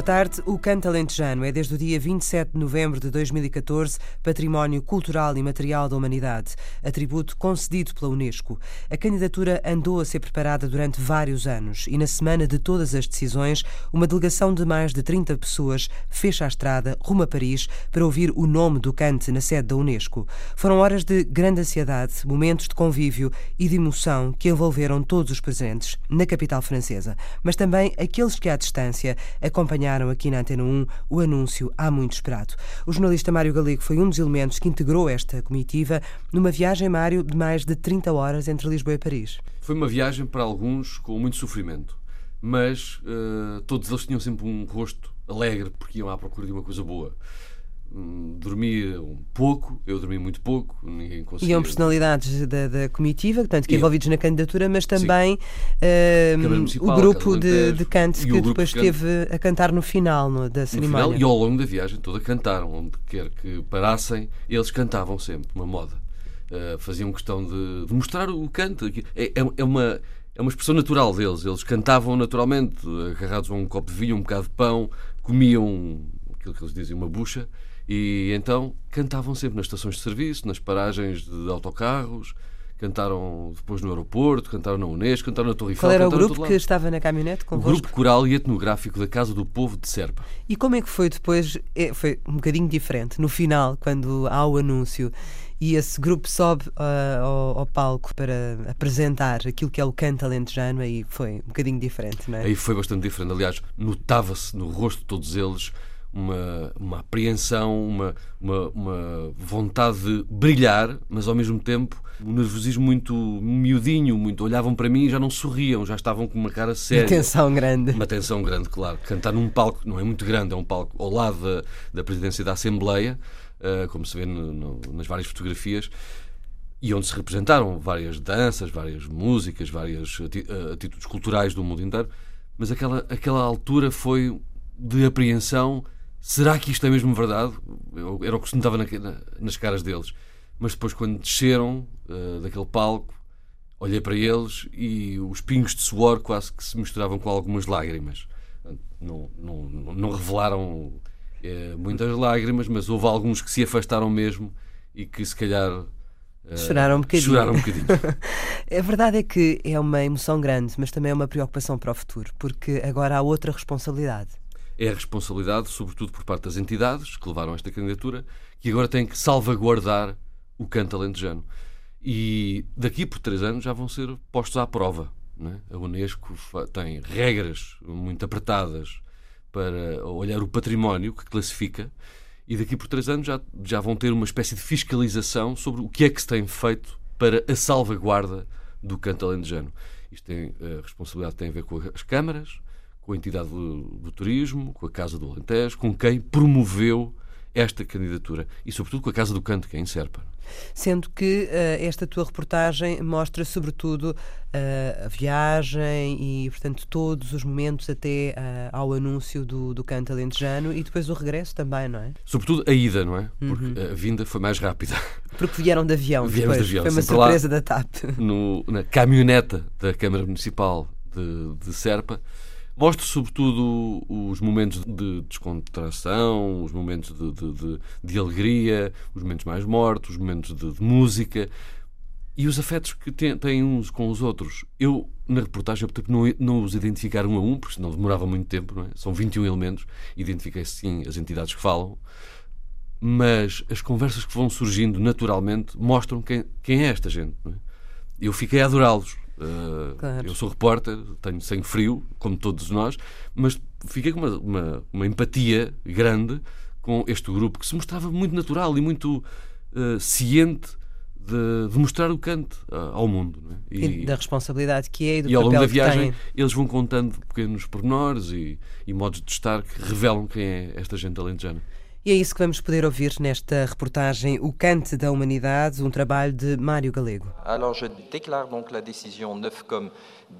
Boa tarde. O Canto Alentejano é desde o dia 27 de novembro de 2014 Património Cultural e Material da Humanidade, atributo concedido pela Unesco. A candidatura andou a ser preparada durante vários anos e na semana de todas as decisões, uma delegação de mais de 30 pessoas fecha a estrada rumo a Paris para ouvir o nome do Cante na sede da Unesco. Foram horas de grande ansiedade, momentos de convívio e de emoção que envolveram todos os presentes na capital francesa, mas também aqueles que à distância acompanharam acompanharam aqui na Antena 1 o anúncio há muito esperado. O jornalista Mário Galego foi um dos elementos que integrou esta comitiva numa viagem, Mário, de mais de 30 horas entre Lisboa e Paris. Foi uma viagem para alguns com muito sofrimento, mas uh, todos eles tinham sempre um rosto alegre porque iam à procura de uma coisa boa. Dormia um pouco, eu dormi muito pouco, ninguém conseguia. Iam personalidades da, da comitiva, portanto, que envolvidos na candidatura, mas também uh, o grupo de, de cantos que depois esteve a cantar no final no, da cerimónia. Final, e ao longo da viagem toda cantaram, onde quer que parassem, eles cantavam sempre, uma moda. Uh, faziam questão de, de, mostrar o canto. É, é, é, uma, é uma expressão natural deles. Eles cantavam naturalmente, agarrados a um copo de vinho, um bocado de pão, comiam aquilo que eles dizem, uma bucha e então cantavam sempre nas estações de serviço, nas paragens de autocarros, cantaram depois no aeroporto, cantaram na Unesco, cantaram na Torre Eiffel. Qual era o grupo que estava na caminhonete convosco? O grupo coral e etnográfico da Casa do Povo de Serpa. E como é que foi depois? É, foi um bocadinho diferente. No final, quando há o anúncio e esse grupo sobe uh, ao, ao, palco para apresentar aquilo que é o canto alentejano, aí foi um bocadinho diferente, não é? Aí foi bastante diferente. Aliás, notava-se no rosto de todos eles uma, uma apreensão, uma, uma, uma, vontade de brilhar, mas ao mesmo tempo um nervosismo muito miudinho, muito olhavam para mim e já não sorriam, já estavam com uma cara séria. Uma tensão grande. Uma tensão grande, claro. Cantar num palco, não é muito grande, é um palco ao lado da, da presidência da Assembleia, uh, como se vê no, no, nas várias fotografias, e onde se representaram várias danças, várias músicas, várias eh, atitudes culturais do mundo inteiro, mas aquela, aquela altura foi de apreensão será que isto é mesmo verdade? Era o que se notava na, nas caras deles. Mas depois, quando desceram uh, daquele palco, olhei para eles e os pingos de suor quase que se misturavam com algumas lágrimas. Não, não, não revelaram uh, muitas lágrimas, mas houve alguns que se afastaram mesmo e que se calhar. Uh, choraram um bocadinho. Choraram um bocadinho. a verdade é que é uma emoção grande, mas também é uma preocupação para o futuro, porque agora há outra responsabilidade é a responsabilidade, sobretudo por parte das entidades que levaram esta candidatura, que agora têm que salvaguardar o canto alentejano. E daqui por três anos já vão ser postos à prova. É? A Unesco tem regras muito apertadas para olhar o património que classifica e daqui por três anos já, já vão ter uma espécie de fiscalização sobre o que é que se tem feito para a salvaguarda do canto alentejano. Isto tem, a responsabilidade tem a ver com as câmaras, com a entidade do, do turismo, com a Casa do Alentejo, com quem promoveu esta candidatura e, sobretudo, com a Casa do Canto, que é em Serpa. Sendo que uh, esta tua reportagem mostra, sobretudo, uh, a viagem e, portanto, todos os momentos até uh, ao anúncio do, do canto alentejano e depois o regresso também, não é? Sobretudo a ida, não é? Porque uhum. a vinda foi mais rápida. Porque vieram de avião depois. De avião, foi uma surpresa da TAP. No, na caminhoneta da Câmara Municipal de, de Serpa Mostra sobretudo os momentos de descontração, os momentos de, de, de, de alegria, os momentos mais mortos, os momentos de, música e os afetos que têm uns com os outros. Eu, na reportagem, optei por não, não os identificar um a um, porque senão demorava muito tempo, é? São 21 elementos, identifiquei sim as entidades que falam, mas as conversas que vão surgindo naturalmente mostram quem, quem é esta gente. É? Eu fiquei a adorá-los. Uh, claro. Eu sou repórter, tenho sangue frio, como todos nós, mas fiquei com uma, uma, uma, empatia grande com este grupo que se mostrava muito natural e muito uh, ciente de, de, mostrar o canto uh, ao mundo. É? E, e, da responsabilidade que é e do E ao longo da viagem eles vão contando pequenos pormenores e, e modos de estar que revelam quem é esta gente alentejana. E é isso que vamos poder ouvir nesta reportagem O Cante da Humanidade, um trabalho de Mário Galego. Alors je déclare donc la décision 9 comme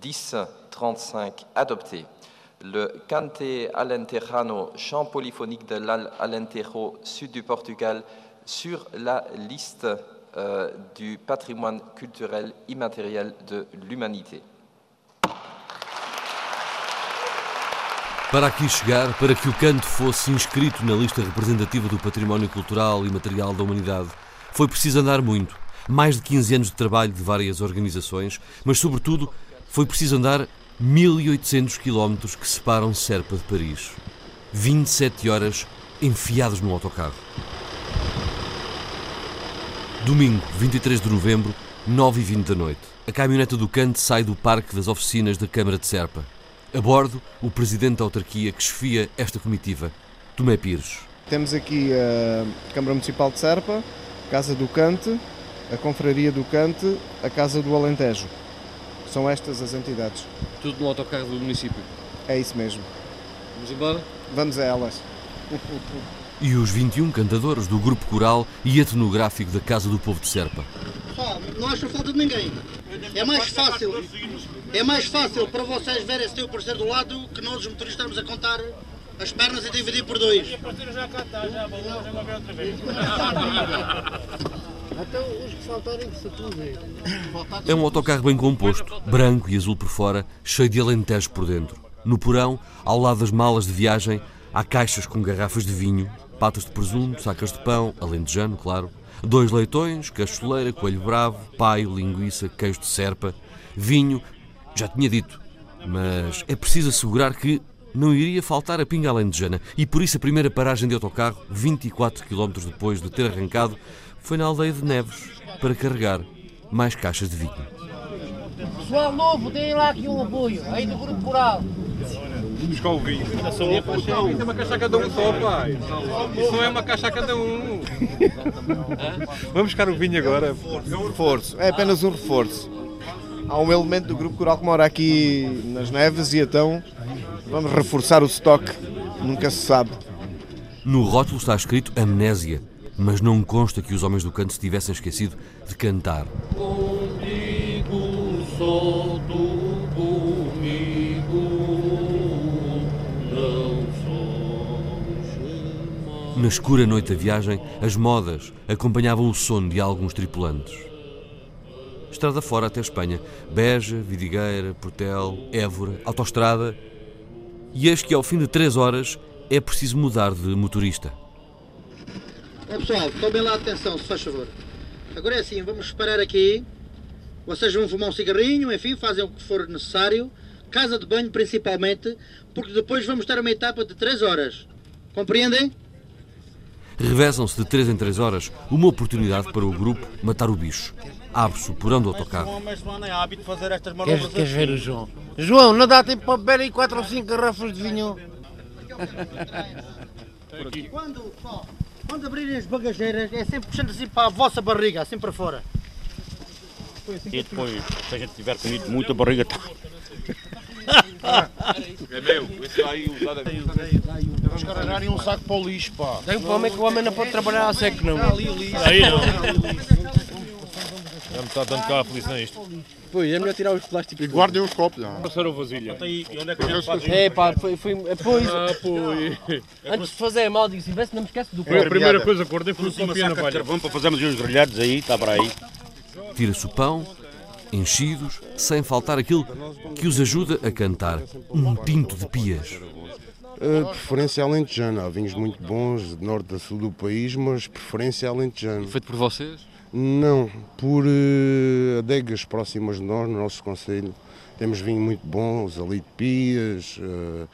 1035 adoptée. Le Cante Alentejo, chant polyphonique de l'Alentejo, sud du Portugal, sur la liste euh, du patrimoine culturel immatériel de l'humanité. Para aqui chegar, para que o canto fosse inscrito na lista representativa do património cultural e material da humanidade, foi preciso andar muito. Mais de 15 anos de trabalho de várias organizações, mas, sobretudo, foi preciso andar 1800 quilómetros que separam Serpa de Paris. 27 horas enfiados num autocarro. Domingo, 23 de novembro, 9h20 da noite. A caminhoneta do Cante sai do parque das oficinas da Câmara de Serpa. A bordo, o presidente da autarquia que chefia esta comitiva, Tomé Pires. Temos aqui a Câmara Municipal de Serpa, a Casa do Cante, a Confraria do Cante, a Casa do Alentejo. São estas as entidades. Tudo no autocarro do município. É isso mesmo. Vamos embora? Vamos a elas. E os 21 cantadores do grupo coral e etnográfico da Casa do Povo de Serpa. não acho falta de ninguém. É mais fácil. É mais fácil para vocês verem esse teu parceiro do lado que nós, os motoristas, estamos a contar as pernas e dividir por dois. já cá está, já, ver outra vez. Então, se É um autocarro bem composto, branco e azul por fora, cheio de alentejo por dentro. No porão, ao lado das malas de viagem, há caixas com garrafas de vinho, patas de presunto, sacas de pão, alentejano, claro, dois leitões, cacholeira, coelho bravo, paio, linguiça, queijo de serpa, vinho, já tinha dito, mas é preciso assegurar que não iria faltar a pinga alentejana e por isso a primeira paragem de autocarro, 24 km depois de ter arrancado, foi na aldeia de Neves para carregar mais caixas de vinho. Pessoal novo, deem lá aqui um apoio, aí do Grupo Coral. Buscar o vinho. Isso é uma caixa cada um só, pai. Isso não é uma caixa cada um. Vamos buscar o vinho agora. É um reforço, é apenas um reforço. Há um elemento do Grupo Coral que mora aqui nas Neves e então vamos reforçar o estoque. Nunca se sabe. No rótulo está escrito amnésia mas não consta que os homens do canto se tivessem esquecido de cantar. Comigo, só tu comigo, não Na escura noite da viagem, as modas acompanhavam o sono de alguns tripulantes. Estrada fora até Espanha, Beja, Vidigueira, Portel, Évora, autoestrada. E eis que ao fim de três horas é preciso mudar de motorista. Ó pessoal, tomem lá atenção, se faz favor. Agora é assim, vamos parar aqui. Vocês vão fumar um cigarrinho, enfim, fazem o que for necessário. Casa de banho principalmente, porque depois vamos ter uma etapa de 3 horas. Compreendem? Revezam-se de 3 em 3 horas uma oportunidade para o grupo matar o bicho. Abre-se o porão do autocarro. Queres, queres ver o João? João, não dá tempo para beber aí 4 ou 5 garrafas de vinho? Quando, quando abrirem as bagageiras, é sempre puxando assim para a vossa barriga, assim para fora. E depois, se a gente tiver comido muito, a barriga está. É meu, esse aí usado é Vamos carregarem um saco para o lixo, pá. Tem um é que o homem não pode trabalhar a seco, não. Aí não. Já me está dando cá a aflição isto. Pois, é melhor tirar os plásticos. E guardem os copos. Já. Passaram vasilha. É gente É pá, foi, foi, pois, Ah, pois. antes de fazer a mal, digo assim, vê se não me esquece do Foi a primeira coisa que guardei foi o saca de carvão para fazermos uns grelhados aí, está para aí. Tira-se o pão, enchidos, sem faltar aquilo que os ajuda a cantar. Um tinto de pias. Uh, preferência alentejana. Há vinhos muito bons de norte a sul do país, mas preferência alentejana. Feito por vocês? Não, por uh, adegas próximas de nós, no nosso conselho. Temos vinho muito bons, ali de Pias, uh,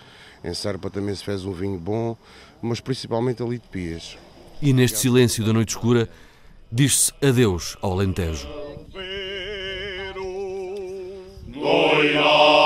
em Serpa também se fez um vinho bom, mas principalmente ali de Pias. E neste silêncio da noite escura, diz-se adeus ao Alentejo. Já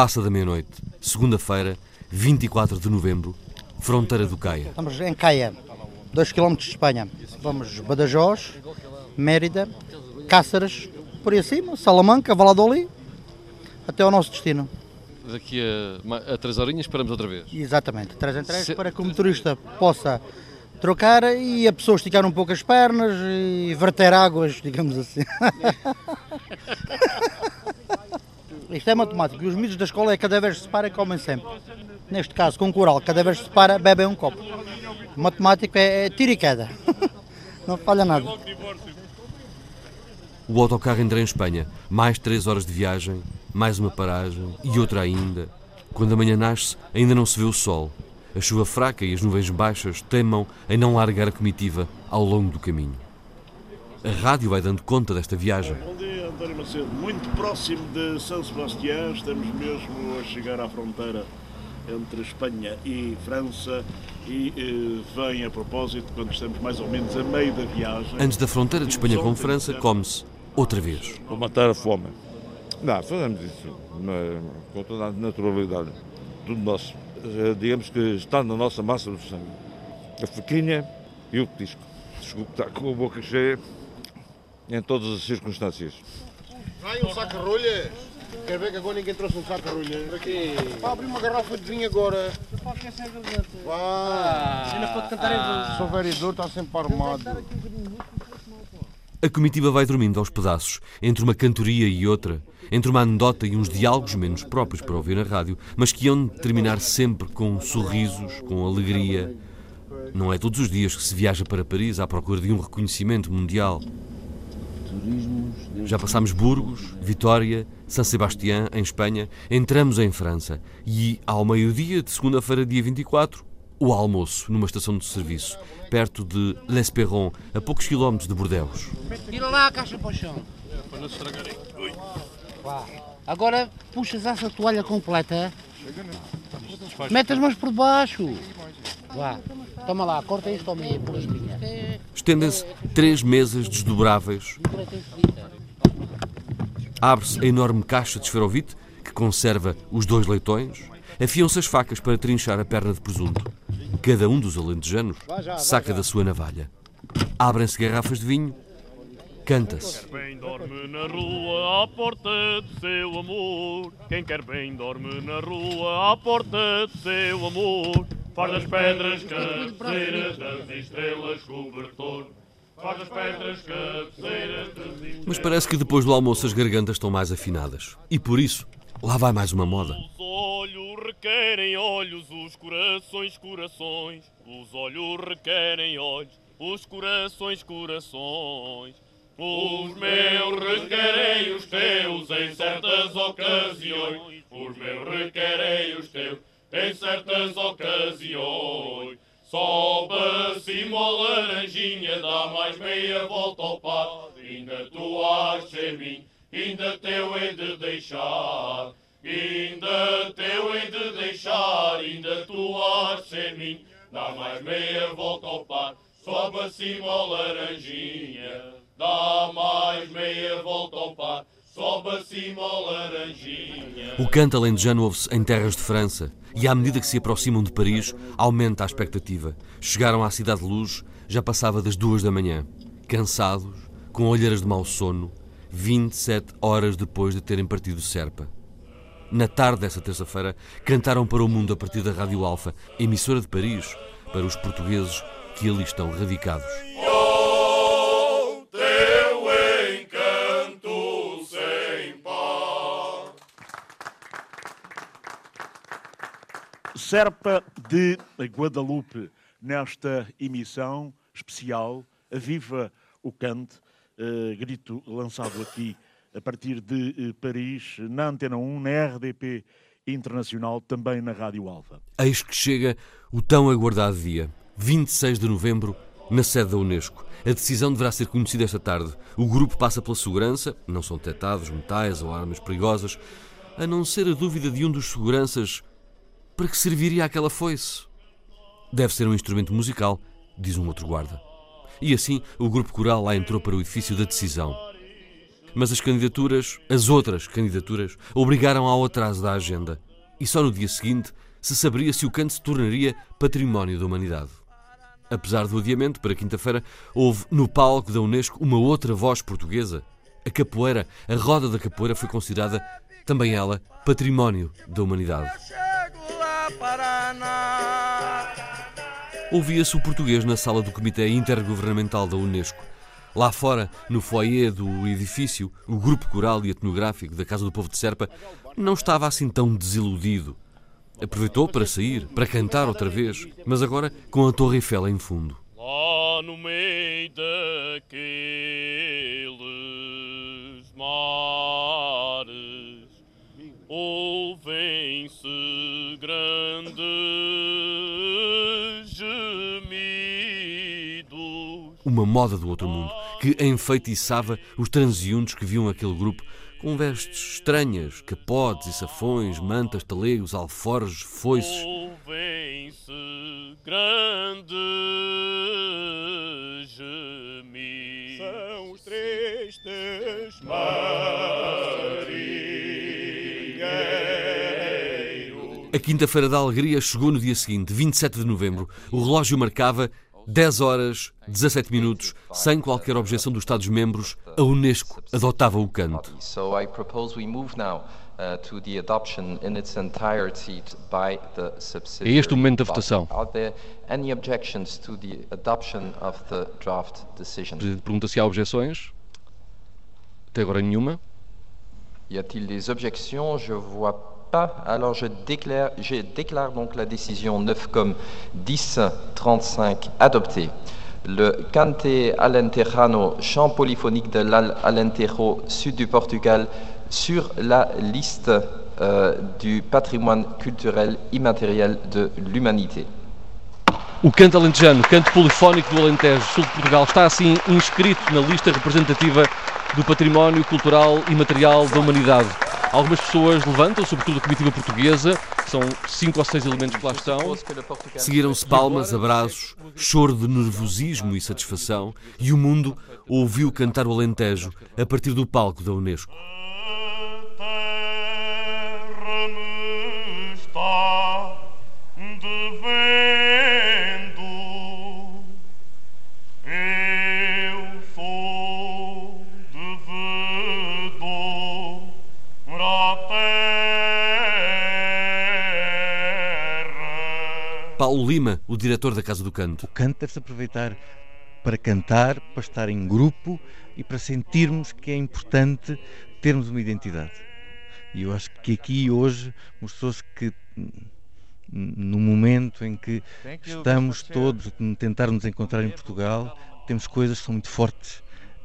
passa da meia-noite, segunda-feira, 24 de novembro, fronteira do Caia. Estamos em Caia, 2 km de Espanha. Vamos Badajoz, Mérida, Cáceres, por aí acima, Salamanca, Valladolid, até ao nosso destino. Daqui a, a três horinhas esperamos outra vez. Exatamente, 3 em 3, Se... para que o motorista possa trocar e a pessoa esticar um pouco as pernas e verter águas, digamos assim. Isto é matemático. Os miúdos da escola é cada vez que se para comem sempre. Neste caso, com coral, cada vez que se para, bebem um copo. Matemático é, é tiro e queda. Não falha nada. O autocarro entra em Espanha. Mais três horas de viagem, mais uma paragem e outra ainda. Quando a manhã nasce, ainda não se vê o sol. A chuva fraca e as nuvens baixas temam em não largar a comitiva ao longo do caminho. A rádio vai dando conta desta viagem. Bom dia, António Macedo. Muito próximo de São Sebastião, estamos mesmo a chegar à fronteira entre Espanha e França e eh, vem a propósito quando estamos mais ou menos a meio da viagem. Antes da fronteira de Espanha com França, come-se outra vez. Vou matar a fome. Não, fazemos isso com toda a naturalidade. Tudo nosso. Eh, digamos que está na nossa massa do sangue. A faquinha e o petisco. Desculpe, está com a boca cheia em todas as circunstâncias. Vai um saco de rolhas. Quer ver que agora ninguém trouxe um saco de rolhas? Para abrir uma garrafa de vinho agora. Não pode esquecer. Ah, ainda cantar ah. em Sou vereador, está sempre armado. A comitiva vai dormindo aos pedaços, entre uma cantoria e outra, entre uma anedota e uns diálogos menos próprios para ouvir na rádio, mas que iam terminar sempre com sorrisos, com alegria. Não é todos os dias que se viaja para Paris à procura de um reconhecimento mundial. Já passámos Burgos, Vitória, San Sebastián, em Espanha, entramos em França e, ao meio-dia de segunda-feira, dia 24, o almoço numa estação de serviço, perto de L'Esperon, a poucos quilómetros de Bordeaux. Tira lá a caixa para o chão. Para não estragarem. Agora puxas essa toalha completa. Mete as mãos por baixo. Vá. Toma lá, corta isto ao meio, por espinha. Estendem-se três mesas desdobráveis. Abre-se a enorme caixa de esferovite que conserva os dois leitões. Afiam-se as facas para trinchar a perna de presunto. Cada um dos alentejanos saca da sua navalha. Abrem-se garrafas de vinho. Canta-se. Quem quer bem dorme na rua à porta do seu amor. Quem quer bem dorme na rua à porta do seu amor. Faz das pedras cabeceiras das estrelas cobertor. Faz das pedras cabeceiras das estrelas. Mas parece que depois do almoço as gargantas estão mais afinadas. E por isso, lá vai mais uma moda. Os olhos requerem olhos, os corações, corações. Os olhos requerem olhos, os corações, corações. Os meus requerem os teus em certas ocasiões. Os meus requerem os teus em certas ocasiões. Sobe acima a laranjinha, dá mais meia volta ao par. Ainda tu has de ser mim, ainda teu hei de deixar. Ainda teu hei de deixar, ainda tu has de ser mim. Dá mais meia volta ao par, sobe acima a laranjinha. Dá mais meia volta ao par, sobe acima a laranjinha. O canto alentejano ouve-se em terras de França, e à medida que se aproximam de Paris, aumenta a expectativa. Chegaram à Cidade de Luz, já passava das duas da manhã. Cansados, com olheiras de mau sono, 27 horas depois de terem partido Serpa. Na tarde dessa terça-feira, cantaram para o mundo a partir da Rádio Alfa, emissora de Paris, para os portugueses que ali estão radicados. Serpa de Guadalupe, nesta emissão especial, Viva o Cante, uh, grito lançado aqui a partir de uh, Paris, na Antena 1, na RDP Internacional, também na Rádio Alva. Eis que chega o tão aguardado dia, 26 de novembro, na sede da Unesco. A decisão deverá ser conhecida esta tarde. O grupo passa pela segurança, não são detectados metais ou armas perigosas, a não ser a dúvida de um dos seguranças para que serviria aquela foice? Deve ser um instrumento musical, diz um outro guarda. E assim o grupo coral lá entrou para o edifício da decisão. Mas as candidaturas, as outras candidaturas, obrigaram ao atraso da agenda. E só no dia seguinte se saberia se o canto se tornaria património da humanidade. Apesar do adiamento para quinta-feira, houve no palco da Unesco uma outra voz portuguesa. A capoeira, a roda da capoeira, foi considerada, também ela, património da humanidade. Ouvia-se o português na sala do Comitê Intergovernamental da Unesco. Lá fora, no foyer do edifício, o grupo coral e etnográfico da Casa do Povo de Serpa não estava assim tão desiludido. Aproveitou para sair, para cantar outra vez, mas agora com a Torre Eiffel em fundo. Lá no meio daqueles mares ouvem-se grandes gemidos. Uma moda do outro mundo que enfeitiçava os transeuntes que viam aquele grupo com vestes estranhas, capotes e safões, mantas, talegos, alforjes, foices. Ouvem-se grandes gemidos. São os tristes marinheiros. Quinta-feira da Alegria chegou no dia seguinte, 27 de novembro. O relógio marcava 10 horas, 17 minutos, sem qualquer objeção dos Estados-membros, a Unesco adotava o canto. So I propose we move now uh, to the adoption in its entirety by the subsidiary É este o momento da votação. Are there any objections to the adoption of the draft decision? O Presidente pergunta se há objeções. Até agora nenhuma. Y a-t-il des objections Je vois Alors je déclare, donc la décision 9 comme 1035 adoptée. Le cante alenterrano, chant polyphonique de l'Alentejo sud du Portugal, sur la liste euh, du patrimoine culturel immatériel de l'humanité. O canto alentejano, canto polifónico do Alentejo, sul de Portugal, está assim inscrito na lista representativa do património cultural e material da humanidade. Algumas pessoas levantam, sobretudo a comitiva portuguesa, são cinco ou seis elementos que lá estão. Seguiram-se palmas, abraços, choro de nervosismo e satisfação, e o mundo ouviu cantar o Alentejo a partir do palco da Unesco. Paulo Lima, o diretor da Casa do Canto. O canto deve-se aproveitar para cantar, para estar em grupo e para sentirmos que é importante termos uma identidade. E eu acho que aqui hoje mostrou-se que no momento em que estamos todos a tentar nos encontrar em Portugal, temos coisas que são muito fortes.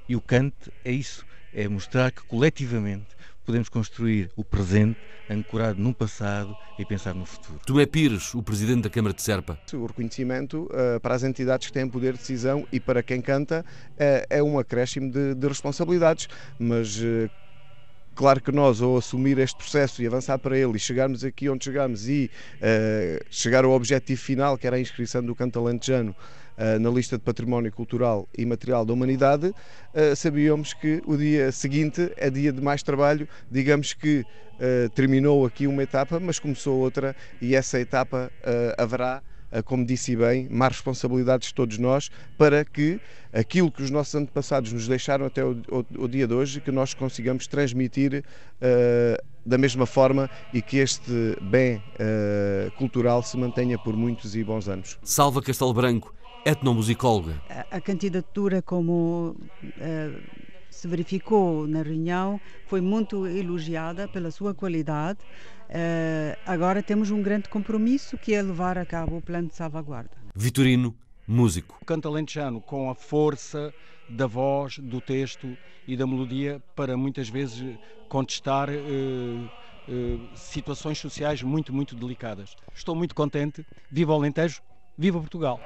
E o canto é isso, é mostrar que coletivamente podemos construir o presente ancorado no passado e pensar no futuro. Tomé Pires, o presidente da Câmara de Serpa. O reconhecimento uh, para as entidades que têm poder de decisão e para quem canta uh, é um acréscimo de, de responsabilidades, mas uh, claro que nós, ao assumir este processo e avançar para ele e chegarmos aqui onde chegamos e chegar ao objetivo final, que era a inscrição do canto alentejano na lista de património cultural e material da humanidade, sabíamos que o dia seguinte é dia de mais trabalho, digamos que terminou aqui uma etapa, mas começou outra e essa etapa haverá como disse bem, mais responsabilidades de todos nós para que aquilo que os nossos antepassados nos deixaram até o, o, o dia de hoje, que nós consigamos transmitir uh, da mesma forma e que este bem uh, cultural se mantenha por muitos e bons anos. Salva Castelo Branco, etnomusicóloga. A, a candidatura, como uh, se verificou na reunião, foi muito elogiada pela sua qualidade. Uh, agora temos um grande compromisso que é levar a cabo o plano de salvaguarda. Vitorino, músico. O canto alentejano com a força da voz, do texto e da melodia para muitas vezes contestar uh, uh, situações sociais muito, muito delicadas. Estou muito contente. Viva o Alentejo, viva Portugal!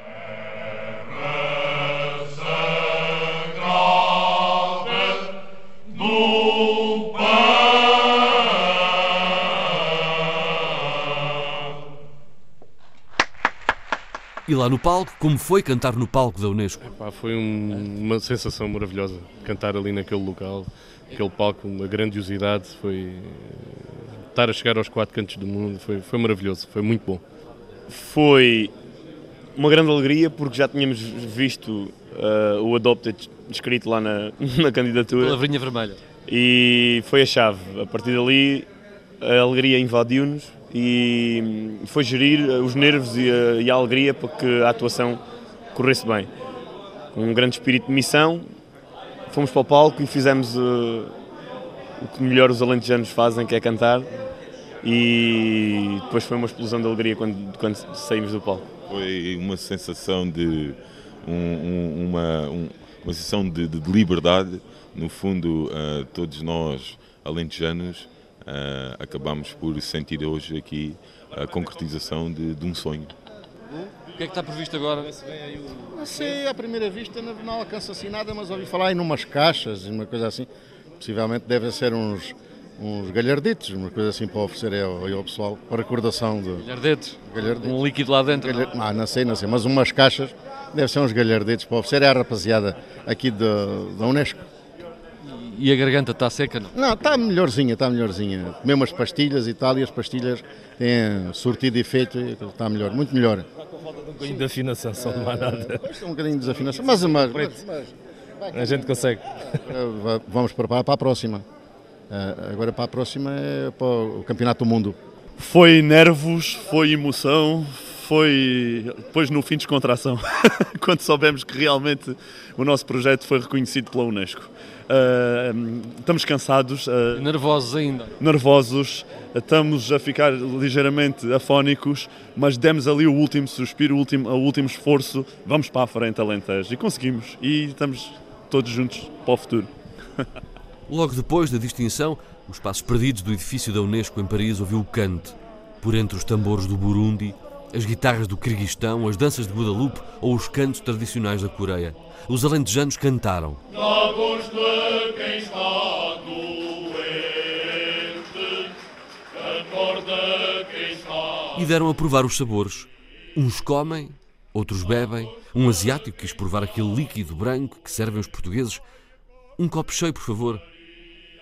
E lá no palco, como foi cantar no palco da Unesco? Epá, foi um, uma sensação maravilhosa cantar ali naquele local, aquele palco, uma grandiosidade, foi estar a chegar aos quatro cantos do mundo foi, foi maravilhoso, foi muito bom. Foi uma grande alegria porque já tínhamos visto uh, o Adopted escrito lá na, na candidatura. Palavrinha vermelha. E foi a chave. A partir dali a alegria invadiu-nos e foi gerir os nervos e a, e a, alegria para que a atuação corresse bem. Com um grande espírito de missão, fomos para o palco e fizemos uh, o que melhor os alentejanos fazem, que é cantar. E depois foi uma explosão de alegria quando, quando saímos do palco. Foi uma sensação de um, um, uma, um, uma sensação de, de, liberdade. No fundo, uh, todos nós alentejanos uh, acabamos por sentir hoje aqui a concretização de, de um sonho. O que é que está previsto agora? Não sei, à primeira vista não, não alcança assim nada, mas ouvi falar em umas caixas, uma coisa assim. Possivelmente devem ser uns, uns galharditos, uma coisa assim para oferecer ao, ao pessoal, para recordação de... Galhardetes? Galhardetes. Um líquido lá dentro? Galhar... Ah, não sei, não sei, mas umas caixas, deve ser uns galhardetes para oferecer à rapaziada aqui da Unesco. E a garganta está seca, não? Não, está melhorzinha, está melhorzinha. Comer umas pastilhas e tal, e as pastilhas têm surtido efeito e está melhor, muito melhor. Um bocadinho de afinação, só não há nada. Isto é um bocadinho de desafinação, mas, mas, mas, mas a gente consegue. Vamos preparar para a próxima. Agora para a próxima é para o Campeonato do Mundo. Foi nervos, foi emoção, foi depois no fim descontração, quando soubemos que realmente o nosso projeto foi reconhecido pela Unesco. Uh, estamos cansados. Uh, nervosos ainda. Nervosos, estamos a ficar ligeiramente afónicos, mas demos ali o último suspiro, o último, o último esforço. Vamos para a frente, Alentejo. E conseguimos. E estamos todos juntos para o futuro. Logo depois da distinção, os passos perdidos do edifício da Unesco em Paris ouviu o cante. Por entre os tambores do Burundi, as guitarras do Kirguistão, as danças de Guadalupe ou os cantos tradicionais da Coreia. Os alentejanos cantaram. E deram a provar os sabores. Uns comem, outros bebem. Um asiático quis provar aquele líquido branco que servem os portugueses. Um copo cheio, por favor.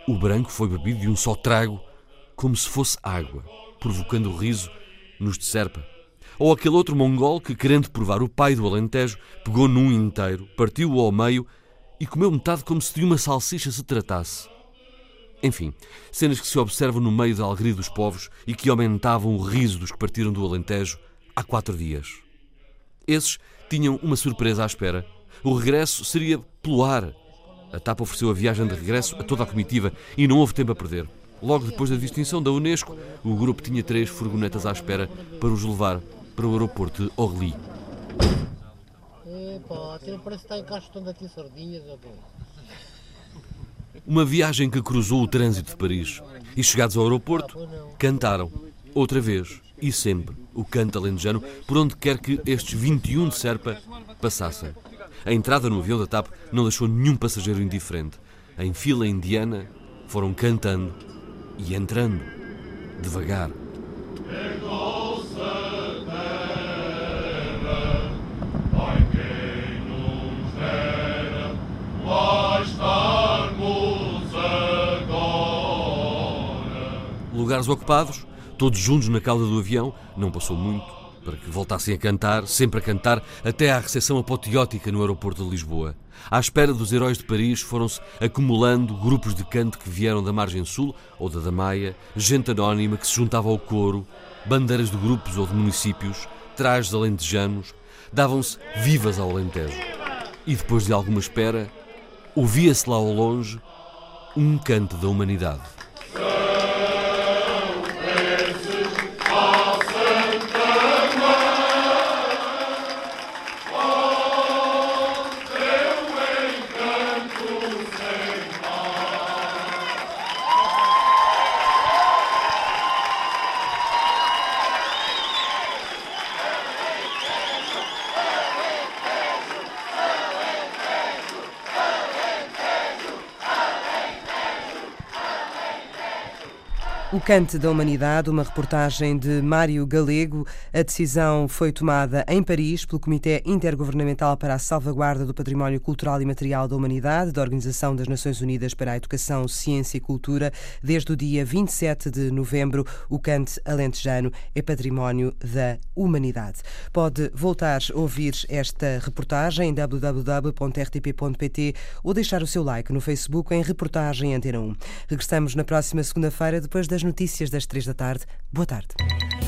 O branco foi bebido de um só trago, como se fosse água, provocando o riso nos de Serpa. Ou aquele outro mongol que, querendo provar o pai do Alentejo, pegou num inteiro, partiu-o ao meio e comeu metade como se de uma salsicha se tratasse. Enfim, cenas que se observam no meio da alegria dos povos e que aumentavam o riso dos que partiram do Alentejo há quatro dias. Esses tinham uma surpresa à espera. O regresso seria pelo ar. A TAP ofereceu a viagem de regresso a toda a comitiva e não houve tempo a perder. Logo depois da distinção da Unesco, o grupo tinha três furgonetas à espera para os levar para o aeroporto de Orly. Epá, parece que está em caixa aqui sardinhas. Uma viagem que cruzou o trânsito de Paris. E chegados ao aeroporto, cantaram. Outra vez, e sempre, o canto alentejano, por onde quer que estes 21 de Serpa passassem. A entrada no avião da TAP não deixou nenhum passageiro indiferente. Em fila indiana, foram cantando e entrando, devagar. Lugares ocupados, todos juntos na cauda do avião, não passou muito para que voltassem a cantar, sempre a cantar, até à recepção apoteótica no aeroporto de Lisboa. À espera dos heróis de Paris foram-se acumulando grupos de canto que vieram da margem sul ou da Damaia, gente anónima que se juntava ao coro, bandeiras de grupos ou de municípios, trajes alentejanos, davam-se vivas ao Alentejo. E depois de alguma espera, ouvia-se lá ao longe um canto da humanidade. Cante da Humanidade, uma reportagem de Mário Galego. A decisão foi tomada em Paris pelo Comitê Intergovernamental para a Salvaguarda do Património Cultural e Material da Humanidade, da Organização das Nações Unidas para a Educação, Ciência e Cultura. Desde o dia 27 de novembro, o Cante alentejano é património da humanidade. Pode voltar a ouvir esta reportagem em www.rtp.pt ou deixar o seu like no Facebook em Reportagem Antena 1. Regressamos na próxima segunda-feira, depois das notícias das três da tarde. Boa tarde.